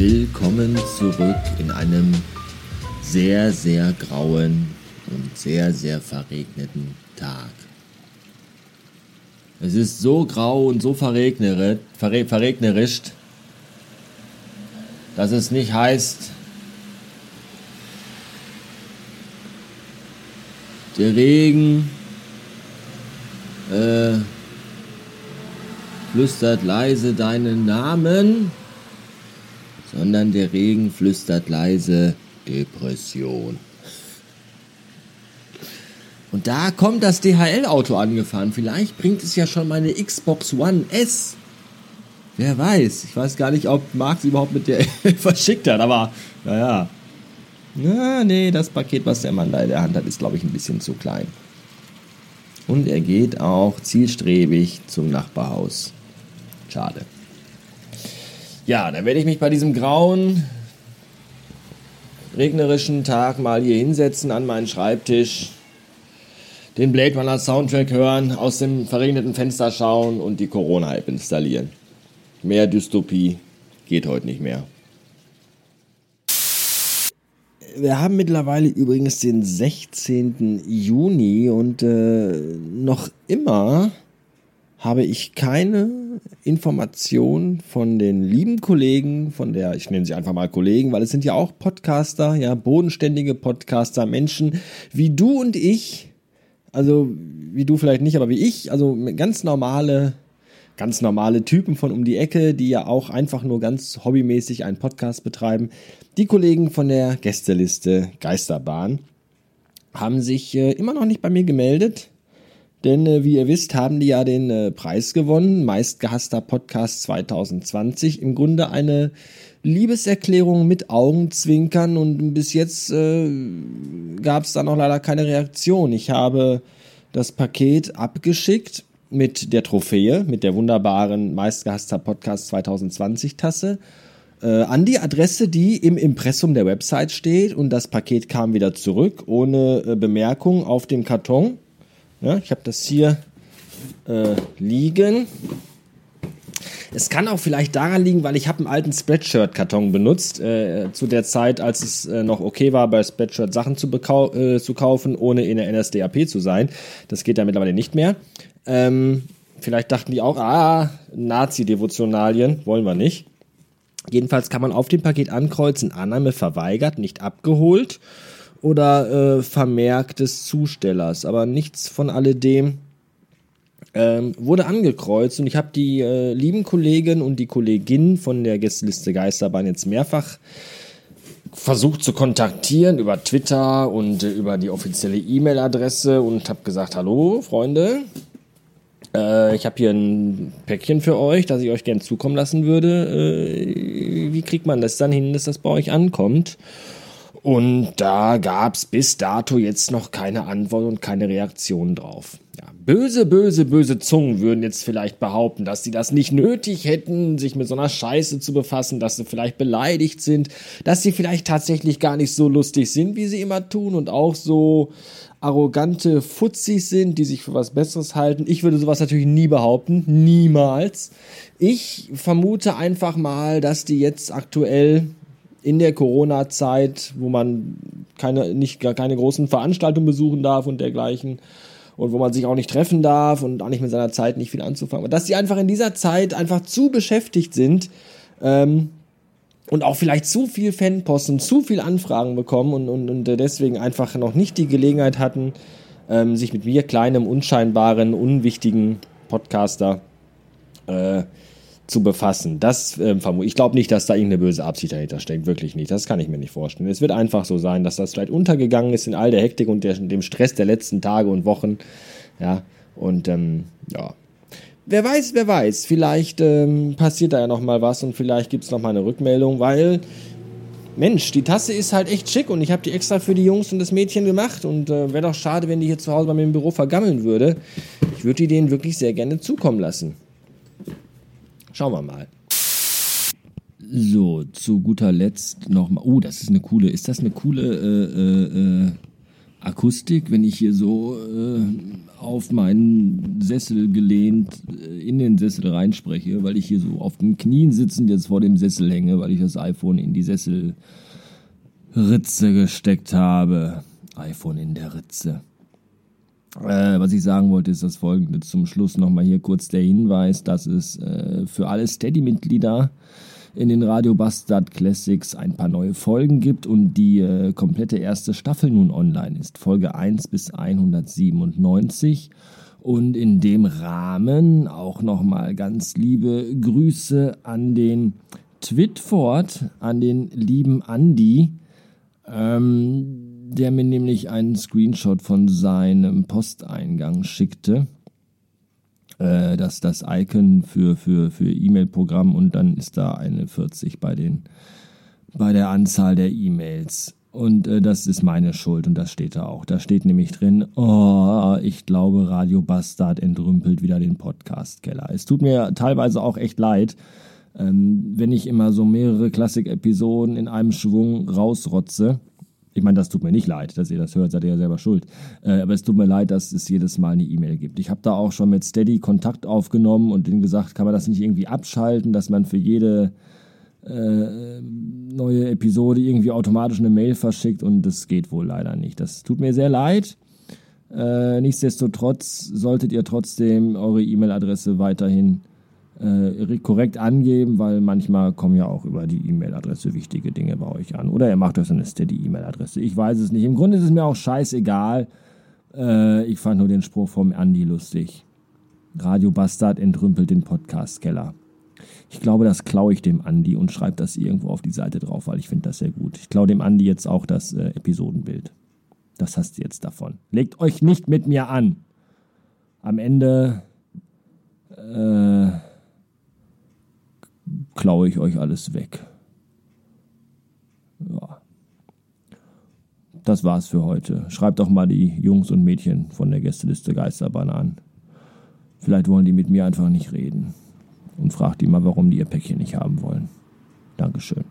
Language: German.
Willkommen zurück in einem sehr, sehr grauen und sehr, sehr verregneten Tag. Es ist so grau und so verregneret, verre, verregnerischt, dass es nicht heißt, der Regen äh, flüstert leise deinen Namen, sondern der Regen flüstert leise Depression. Und da kommt das DHL-Auto angefahren. Vielleicht bringt es ja schon meine Xbox One S. Wer weiß. Ich weiß gar nicht, ob Marx überhaupt mit der verschickt hat, aber naja. Na, nee, das Paket, was der Mann da in der Hand hat, ist, glaube ich, ein bisschen zu klein. Und er geht auch zielstrebig zum Nachbarhaus. Schade. Ja, dann werde ich mich bei diesem grauen, regnerischen Tag mal hier hinsetzen an meinen Schreibtisch, den Blade Runner Soundtrack hören, aus dem verregneten Fenster schauen und die Corona-App installieren. Mehr Dystopie geht heute nicht mehr. Wir haben mittlerweile übrigens den 16. Juni und äh, noch immer habe ich keine Information von den lieben Kollegen, von der, ich nenne sie einfach mal Kollegen, weil es sind ja auch Podcaster, ja, bodenständige Podcaster, Menschen wie du und ich, also wie du vielleicht nicht, aber wie ich, also ganz normale, ganz normale Typen von um die Ecke, die ja auch einfach nur ganz hobbymäßig einen Podcast betreiben. Die Kollegen von der Gästeliste Geisterbahn haben sich äh, immer noch nicht bei mir gemeldet. Denn äh, wie ihr wisst, haben die ja den äh, Preis gewonnen, meistgehasster Podcast 2020. Im Grunde eine Liebeserklärung mit Augenzwinkern und bis jetzt äh, gab es da noch leider keine Reaktion. Ich habe das Paket abgeschickt mit der Trophäe, mit der wunderbaren meistgehasster Podcast 2020 Tasse äh, an die Adresse, die im Impressum der Website steht und das Paket kam wieder zurück ohne äh, Bemerkung auf dem Karton. Ja, ich habe das hier äh, liegen. Es kann auch vielleicht daran liegen, weil ich habe einen alten Spreadshirt-Karton benutzt, äh, zu der Zeit, als es äh, noch okay war, bei Spreadshirt Sachen zu, äh, zu, kaufen, ohne in der NSDAP zu sein. Das geht ja mittlerweile nicht mehr. Ähm, vielleicht dachten die auch, ah, Nazi-Devotionalien, wollen wir nicht. Jedenfalls kann man auf dem Paket ankreuzen, Annahme verweigert, nicht abgeholt oder äh, Vermerk des Zustellers, aber nichts von alledem ähm, wurde angekreuzt und ich habe die äh, lieben Kollegen und die Kollegin von der Gästeliste Geisterbahn jetzt mehrfach versucht zu kontaktieren über Twitter und äh, über die offizielle E-Mail-Adresse und habe gesagt, hallo Freunde, äh, ich habe hier ein Päckchen für euch, das ich euch gern zukommen lassen würde. Äh, wie kriegt man das dann hin, dass das bei euch ankommt? Und da gab's bis dato jetzt noch keine Antwort und keine Reaktion drauf. Ja, böse, böse, böse Zungen würden jetzt vielleicht behaupten, dass sie das nicht nötig hätten, sich mit so einer Scheiße zu befassen, dass sie vielleicht beleidigt sind, dass sie vielleicht tatsächlich gar nicht so lustig sind, wie sie immer tun und auch so arrogante Futzis sind, die sich für was Besseres halten. Ich würde sowas natürlich nie behaupten, niemals. Ich vermute einfach mal, dass die jetzt aktuell in der Corona-Zeit, wo man keine, nicht, gar keine großen Veranstaltungen besuchen darf und dergleichen und wo man sich auch nicht treffen darf und auch nicht mit seiner Zeit nicht viel anzufangen. Dass sie einfach in dieser Zeit einfach zu beschäftigt sind ähm, und auch vielleicht zu viel Fanpost und zu viel Anfragen bekommen und, und, und deswegen einfach noch nicht die Gelegenheit hatten, ähm, sich mit mir, kleinem, unscheinbaren, unwichtigen Podcaster, äh, zu befassen. Das ähm, ich. glaube nicht, dass da irgendeine böse Absicht dahinter steckt. Wirklich nicht. Das kann ich mir nicht vorstellen. Es wird einfach so sein, dass das vielleicht untergegangen ist in all der Hektik und der, dem Stress der letzten Tage und Wochen. Ja, und ähm, ja. Wer weiß, wer weiß. Vielleicht ähm, passiert da ja noch mal was und vielleicht gibt es noch mal eine Rückmeldung, weil Mensch, die Tasse ist halt echt schick und ich habe die extra für die Jungs und das Mädchen gemacht und äh, wäre doch schade, wenn die hier zu Hause bei mir im Büro vergammeln würde. Ich würde die denen wirklich sehr gerne zukommen lassen. Schauen wir mal. So, zu guter Letzt nochmal. Oh, das ist eine coole. Ist das eine coole äh, äh, äh Akustik, wenn ich hier so äh, auf meinen Sessel gelehnt äh, in den Sessel reinspreche, weil ich hier so auf den Knien sitzend jetzt vor dem Sessel hänge, weil ich das iPhone in die Sesselritze gesteckt habe. iPhone in der Ritze. Äh, was ich sagen wollte, ist das folgende. Zum Schluss nochmal hier kurz der Hinweis, dass es äh, für alle Steady-Mitglieder in den Radio Bastard Classics ein paar neue Folgen gibt und die äh, komplette erste Staffel nun online ist. Folge 1 bis 197. Und in dem Rahmen auch nochmal ganz liebe Grüße an den Twitford, an den lieben Andy, ähm, der mir nämlich einen Screenshot von seinem Posteingang schickte äh, das, das Icon für, für, für E-Mail-Programm und dann ist da eine 40 bei, den, bei der Anzahl der E-Mails. Und äh, das ist meine Schuld und das steht da auch. Da steht nämlich drin, oh, ich glaube, Radio Bastard entrümpelt wieder den Podcast-Keller. Es tut mir teilweise auch echt leid, ähm, wenn ich immer so mehrere Klassik-Episoden in einem Schwung rausrotze. Ich meine, das tut mir nicht leid, dass ihr das hört, seid ihr ja selber schuld. Äh, aber es tut mir leid, dass es jedes Mal eine E-Mail gibt. Ich habe da auch schon mit Steady Kontakt aufgenommen und denen gesagt, kann man das nicht irgendwie abschalten, dass man für jede äh, neue Episode irgendwie automatisch eine Mail verschickt und das geht wohl leider nicht. Das tut mir sehr leid. Äh, nichtsdestotrotz solltet ihr trotzdem eure E-Mail-Adresse weiterhin äh, korrekt angeben, weil manchmal kommen ja auch über die E-Mail-Adresse wichtige Dinge bei euch an. Oder ihr macht euch eine Steady-E-Mail-Adresse. Ich weiß es nicht. Im Grunde ist es mir auch scheißegal. Äh, ich fand nur den Spruch vom Andi lustig. Radio Bastard entrümpelt den Podcast-Keller. Ich glaube, das klaue ich dem Andi und schreibe das irgendwo auf die Seite drauf, weil ich finde das sehr gut. Ich klaue dem Andi jetzt auch das äh, Episodenbild. Das hast du jetzt davon. Legt euch nicht mit mir an. Am Ende äh, klaue ich euch alles weg. Ja. Das war's für heute. Schreibt doch mal die Jungs und Mädchen von der Gästeliste Geisterbahn an. Vielleicht wollen die mit mir einfach nicht reden. Und fragt die mal, warum die ihr Päckchen nicht haben wollen. Dankeschön.